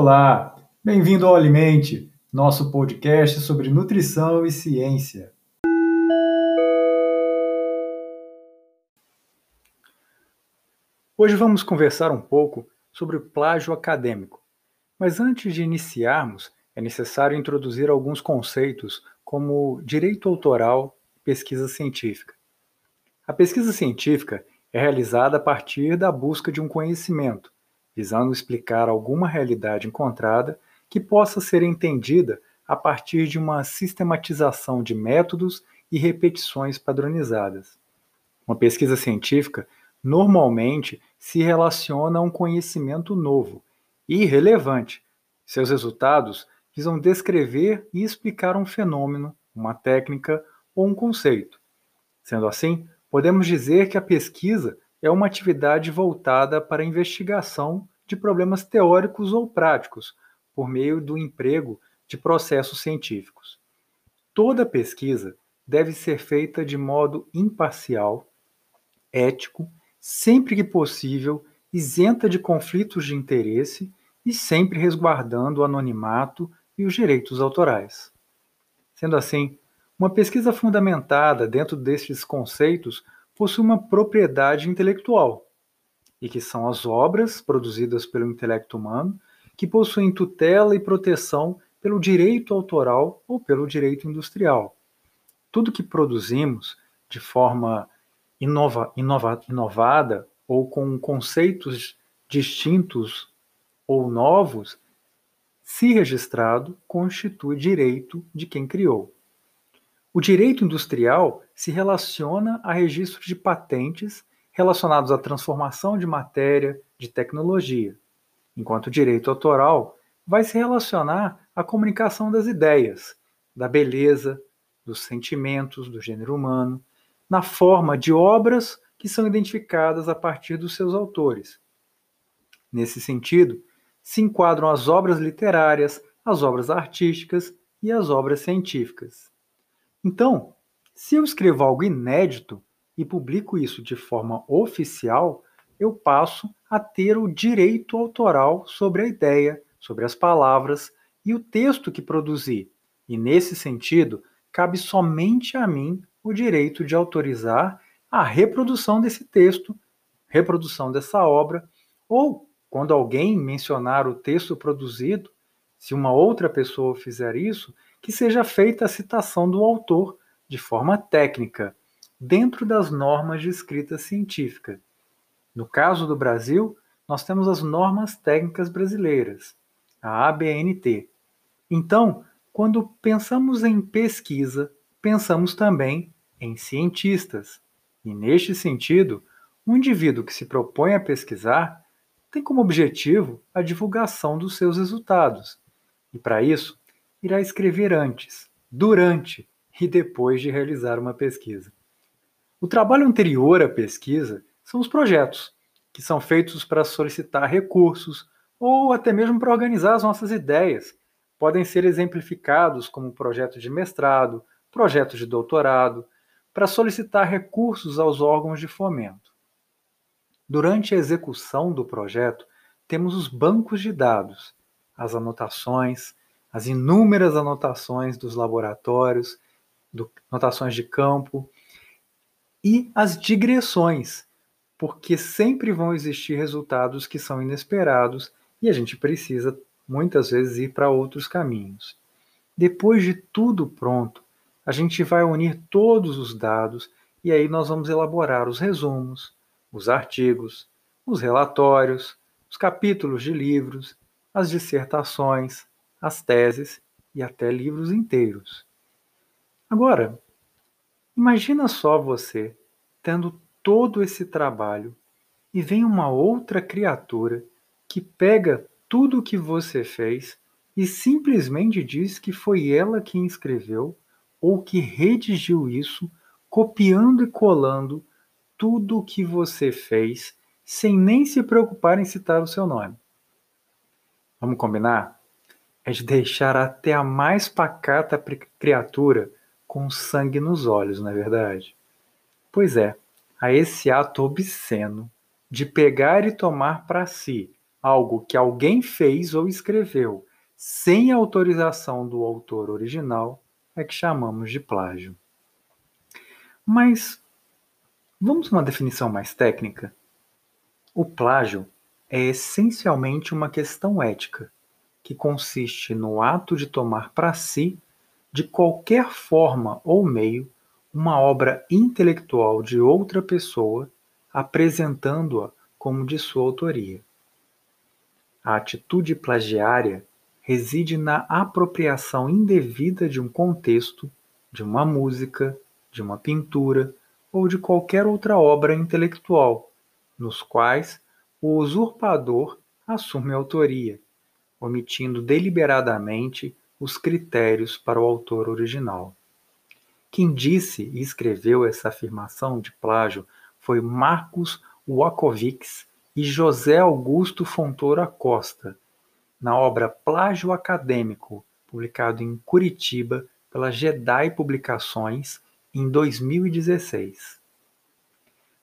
Olá, bem-vindo ao Alimente, nosso podcast sobre nutrição e ciência. Hoje vamos conversar um pouco sobre o plágio acadêmico. Mas antes de iniciarmos, é necessário introduzir alguns conceitos como direito autoral e pesquisa científica. A pesquisa científica é realizada a partir da busca de um conhecimento, visando explicar alguma realidade encontrada que possa ser entendida a partir de uma sistematização de métodos e repetições padronizadas. Uma pesquisa científica normalmente se relaciona a um conhecimento novo e relevante. Seus resultados visam descrever e explicar um fenômeno, uma técnica ou um conceito. Sendo assim, podemos dizer que a pesquisa é uma atividade voltada para a investigação de problemas teóricos ou práticos, por meio do emprego de processos científicos. Toda pesquisa deve ser feita de modo imparcial, ético, sempre que possível, isenta de conflitos de interesse e sempre resguardando o anonimato e os direitos autorais. Sendo assim, uma pesquisa fundamentada dentro destes conceitos possui uma propriedade intelectual, e que são as obras produzidas pelo intelecto humano que possuem tutela e proteção pelo direito autoral ou pelo direito industrial. Tudo que produzimos de forma inova, inova, inovada ou com conceitos distintos ou novos, se registrado, constitui direito de quem criou. O direito industrial se relaciona a registros de patentes relacionados à transformação de matéria, de tecnologia, enquanto o direito autoral vai se relacionar à comunicação das ideias, da beleza, dos sentimentos do gênero humano, na forma de obras que são identificadas a partir dos seus autores. Nesse sentido, se enquadram as obras literárias, as obras artísticas e as obras científicas. Então, se eu escrevo algo inédito, e publico isso de forma oficial, eu passo a ter o direito autoral sobre a ideia, sobre as palavras e o texto que produzi. E nesse sentido, cabe somente a mim o direito de autorizar a reprodução desse texto, reprodução dessa obra, ou quando alguém mencionar o texto produzido, se uma outra pessoa fizer isso, que seja feita a citação do autor de forma técnica, dentro das normas de escrita científica. No caso do Brasil, nós temos as normas técnicas brasileiras, a ABNT. Então, quando pensamos em pesquisa, pensamos também em cientistas. E neste sentido, um indivíduo que se propõe a pesquisar tem como objetivo a divulgação dos seus resultados. E para isso, irá escrever antes, durante e depois de realizar uma pesquisa. O trabalho anterior à pesquisa são os projetos, que são feitos para solicitar recursos ou até mesmo para organizar as nossas ideias. Podem ser exemplificados como projeto de mestrado, projeto de doutorado, para solicitar recursos aos órgãos de fomento. Durante a execução do projeto, temos os bancos de dados, as anotações, as inúmeras anotações dos laboratórios, do, anotações de campo, e as digressões, porque sempre vão existir resultados que são inesperados e a gente precisa muitas vezes ir para outros caminhos. Depois de tudo pronto, a gente vai unir todos os dados e aí nós vamos elaborar os resumos, os artigos, os relatórios, os capítulos de livros, as dissertações, as teses e até livros inteiros. Agora, Imagina só você tendo todo esse trabalho e vem uma outra criatura que pega tudo o que você fez e simplesmente diz que foi ela quem escreveu ou que redigiu isso, copiando e colando tudo o que você fez, sem nem se preocupar em citar o seu nome. Vamos combinar? É de deixar até a mais pacata criatura com sangue nos olhos, não é verdade? Pois é, a esse ato obsceno de pegar e tomar para si algo que alguém fez ou escreveu sem autorização do autor original é que chamamos de plágio. Mas vamos uma definição mais técnica? O plágio é essencialmente uma questão ética, que consiste no ato de tomar para si, de qualquer forma ou meio, uma obra intelectual de outra pessoa, apresentando-a como de sua autoria. A atitude plagiária reside na apropriação indevida de um contexto, de uma música, de uma pintura ou de qualquer outra obra intelectual, nos quais o usurpador assume a autoria, omitindo deliberadamente os critérios para o autor original. Quem disse e escreveu essa afirmação de plágio foi Marcos Wakovics e José Augusto Fontoura Costa, na obra Plágio Acadêmico, publicado em Curitiba pela Jedi Publicações em 2016.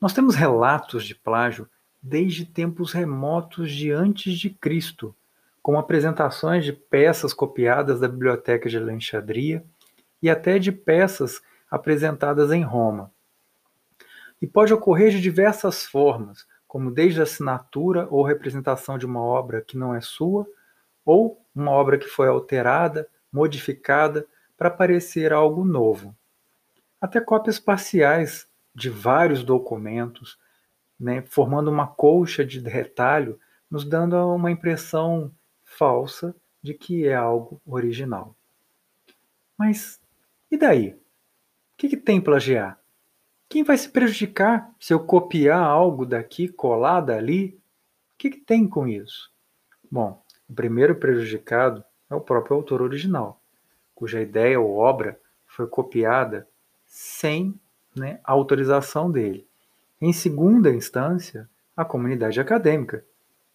Nós temos relatos de plágio desde tempos remotos de antes de Cristo, como apresentações de peças copiadas da Biblioteca de Alexandria e até de peças apresentadas em Roma. E pode ocorrer de diversas formas, como desde a assinatura ou representação de uma obra que não é sua, ou uma obra que foi alterada, modificada para parecer algo novo. Até cópias parciais de vários documentos, né, formando uma colcha de retalho, nos dando uma impressão falsa de que é algo original. Mas e daí? O que, que tem plagiar? Quem vai se prejudicar se eu copiar algo daqui, colar dali? O que, que tem com isso? Bom, o primeiro prejudicado é o próprio autor original, cuja ideia ou obra foi copiada sem né, autorização dele. Em segunda instância, a comunidade acadêmica,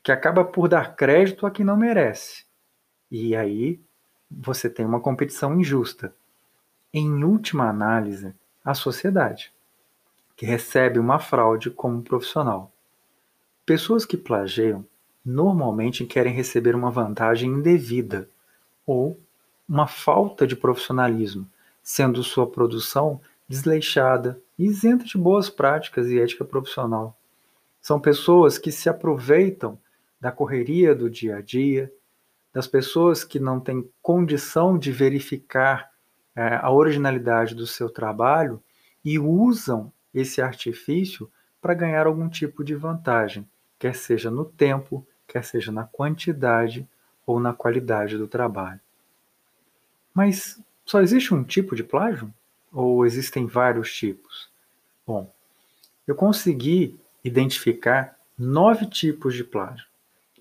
que acaba por dar crédito a quem não merece. E aí você tem uma competição injusta. Em última análise, a sociedade, que recebe uma fraude como profissional. Pessoas que plagiam normalmente querem receber uma vantagem indevida ou uma falta de profissionalismo, sendo sua produção desleixada isenta de boas práticas e ética profissional. São pessoas que se aproveitam da correria do dia a dia, das pessoas que não têm condição de verificar é, a originalidade do seu trabalho e usam esse artifício para ganhar algum tipo de vantagem, quer seja no tempo, quer seja na quantidade ou na qualidade do trabalho. Mas só existe um tipo de plágio? Ou existem vários tipos? Bom, eu consegui identificar nove tipos de plágio.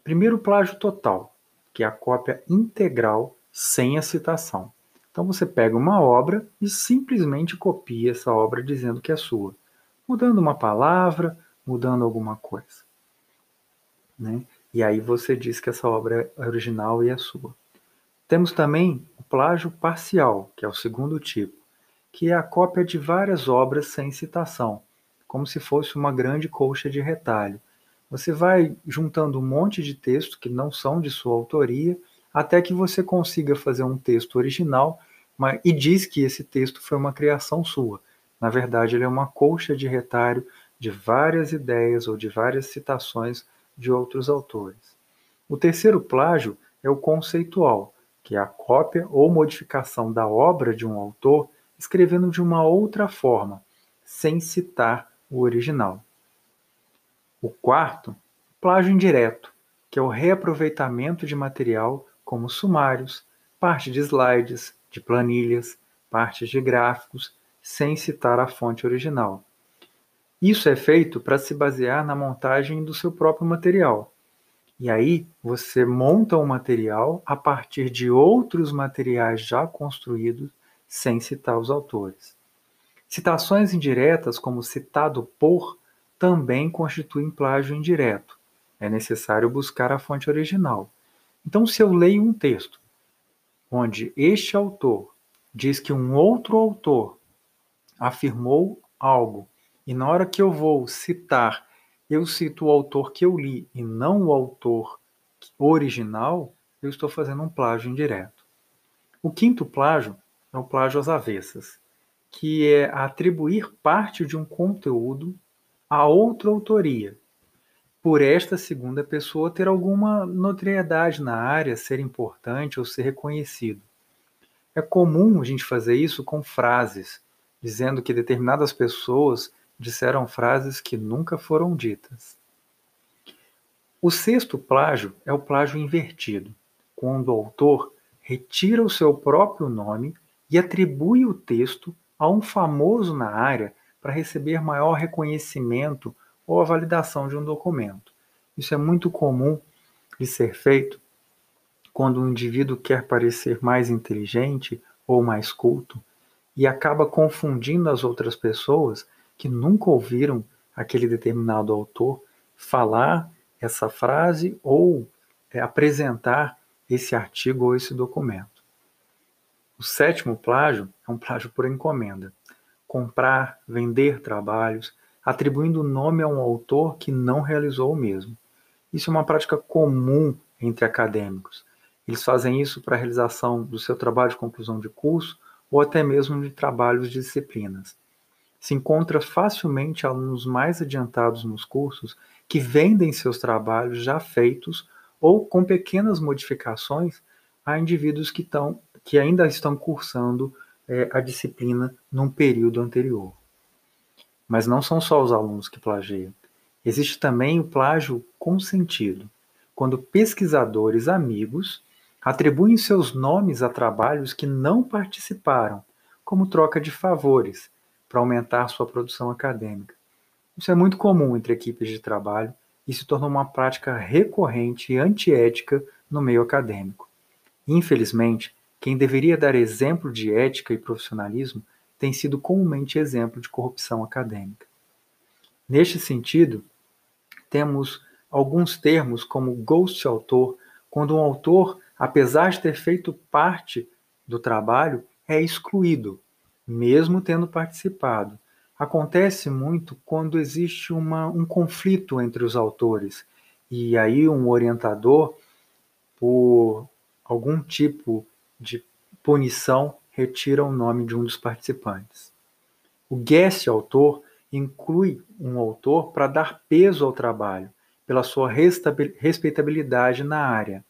Primeiro, o plágio total, que é a cópia integral sem a citação. Então você pega uma obra e simplesmente copia essa obra dizendo que é sua, mudando uma palavra, mudando alguma coisa. Né? E aí você diz que essa obra é original e é sua. Temos também o plágio parcial, que é o segundo tipo, que é a cópia de várias obras sem citação, como se fosse uma grande colcha de retalho. Você vai juntando um monte de texto que não são de sua autoria, até que você consiga fazer um texto original mas, e diz que esse texto foi uma criação sua. Na verdade, ele é uma colcha de retalho de várias ideias ou de várias citações de outros autores. O terceiro plágio é o conceitual, que é a cópia ou modificação da obra de um autor escrevendo de uma outra forma, sem citar o original. O quarto, plágio indireto, que é o reaproveitamento de material como sumários, parte de slides, de planilhas, partes de gráficos, sem citar a fonte original. Isso é feito para se basear na montagem do seu próprio material. E aí você monta o material a partir de outros materiais já construídos, sem citar os autores. Citações indiretas, como citado por, também constituem plágio indireto. É necessário buscar a fonte original. Então, se eu leio um texto onde este autor diz que um outro autor afirmou algo e na hora que eu vou citar, eu cito o autor que eu li e não o autor original, eu estou fazendo um plágio indireto. O quinto plágio é o plágio às avessas, que é atribuir parte de um conteúdo a outra autoria, por esta segunda pessoa ter alguma notoriedade na área, ser importante ou ser reconhecido. É comum a gente fazer isso com frases, dizendo que determinadas pessoas disseram frases que nunca foram ditas. O sexto plágio é o plágio invertido, quando o autor retira o seu próprio nome e atribui o texto a um famoso na área para receber maior reconhecimento ou a validação de um documento. Isso é muito comum de ser feito quando um indivíduo quer parecer mais inteligente ou mais culto e acaba confundindo as outras pessoas que nunca ouviram aquele determinado autor falar essa frase ou é, apresentar esse artigo ou esse documento. O sétimo plágio é um plágio por encomenda. Comprar, vender trabalhos, atribuindo nome a um autor que não realizou o mesmo. Isso é uma prática comum entre acadêmicos. Eles fazem isso para a realização do seu trabalho de conclusão de curso ou até mesmo de trabalhos de disciplinas. Se encontra facilmente alunos mais adiantados nos cursos que vendem seus trabalhos já feitos ou com pequenas modificações a indivíduos que, estão, que ainda estão cursando é, a disciplina num período anterior. Mas não são só os alunos que plagiam. Existe também o plágio consentido, quando pesquisadores amigos atribuem seus nomes a trabalhos que não participaram, como troca de favores, para aumentar sua produção acadêmica. Isso é muito comum entre equipes de trabalho e se tornou uma prática recorrente e antiética no meio acadêmico. Infelizmente, quem deveria dar exemplo de ética e profissionalismo tem sido comumente exemplo de corrupção acadêmica. Neste sentido, temos alguns termos como ghost autor, quando um autor, apesar de ter feito parte do trabalho, é excluído, mesmo tendo participado. Acontece muito quando existe uma, um conflito entre os autores, e aí um orientador, por algum tipo de punição, retira o nome de um dos participantes. O guest autor inclui um autor para dar peso ao trabalho, pela sua respeitabilidade na área.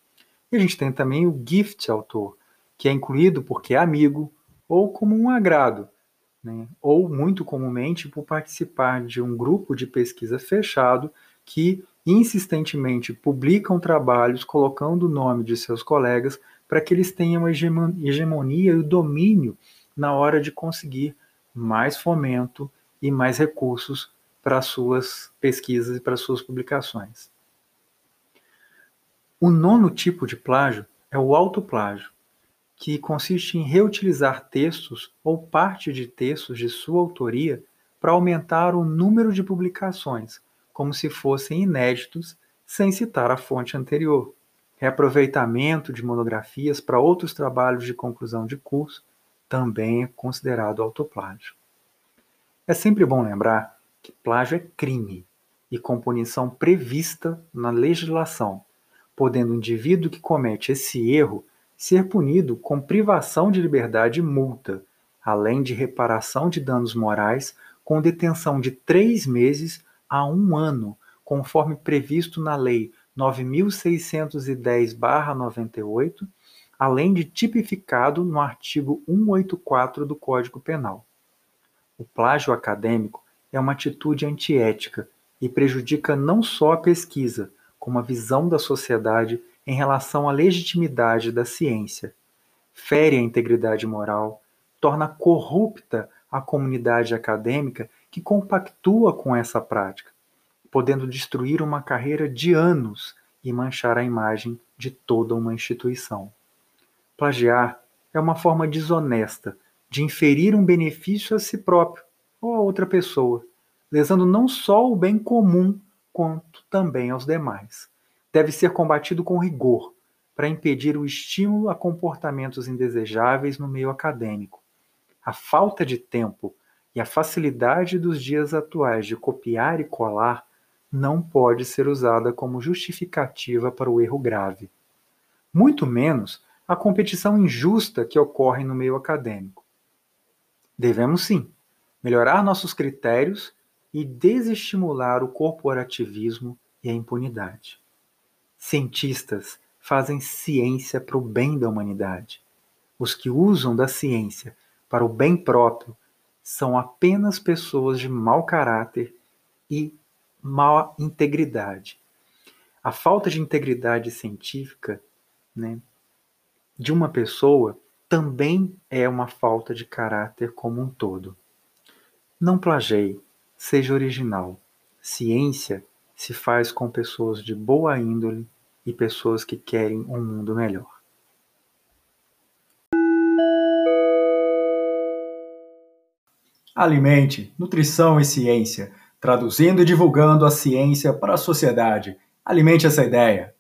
E a gente tem também o gift autor, que é incluído porque é amigo ou como um agrado, né? ou muito comumente por participar de um grupo de pesquisa fechado que insistentemente publicam trabalhos colocando o nome de seus colegas para que eles tenham a hegemonia e o domínio na hora de conseguir mais fomento e mais recursos para suas pesquisas e para suas publicações. O nono tipo de plágio é o autoplágio, que consiste em reutilizar textos ou parte de textos de sua autoria para aumentar o número de publicações, como se fossem inéditos, sem citar a fonte anterior reaproveitamento de monografias para outros trabalhos de conclusão de curso, também é considerado autoplágio. É sempre bom lembrar que plágio é crime e com punição prevista na legislação, podendo o indivíduo que comete esse erro ser punido com privação de liberdade e multa, além de reparação de danos morais com detenção de três meses a um ano, conforme previsto na Lei 9610-98, além de tipificado no artigo 184 do Código Penal. O plágio acadêmico é uma atitude antiética e prejudica não só a pesquisa, como a visão da sociedade em relação à legitimidade da ciência. Fere a integridade moral, torna corrupta a comunidade acadêmica que compactua com essa prática podendo destruir uma carreira de anos e manchar a imagem de toda uma instituição. Plagiar é uma forma desonesta de inferir um benefício a si próprio ou a outra pessoa, lesando não só o bem comum, quanto também aos demais. Deve ser combatido com rigor, para impedir o estímulo a comportamentos indesejáveis no meio acadêmico. A falta de tempo e a facilidade dos dias atuais de copiar e colar não pode ser usada como justificativa para o erro grave. Muito menos a competição injusta que ocorre no meio acadêmico. Devemos sim melhorar nossos critérios e desestimular o corporativismo e a impunidade. Cientistas fazem ciência para o bem da humanidade. Os que usam da ciência para o bem próprio são apenas pessoas de mau caráter e má integridade. A falta de integridade científica né, de uma pessoa também é uma falta de caráter como um todo. Não plageie, seja original. Ciência se faz com pessoas de boa índole e pessoas que querem um mundo melhor. Alimente, nutrição e ciência, traduzindo e divulgando a ciência para a sociedade. Alimente essa ideia.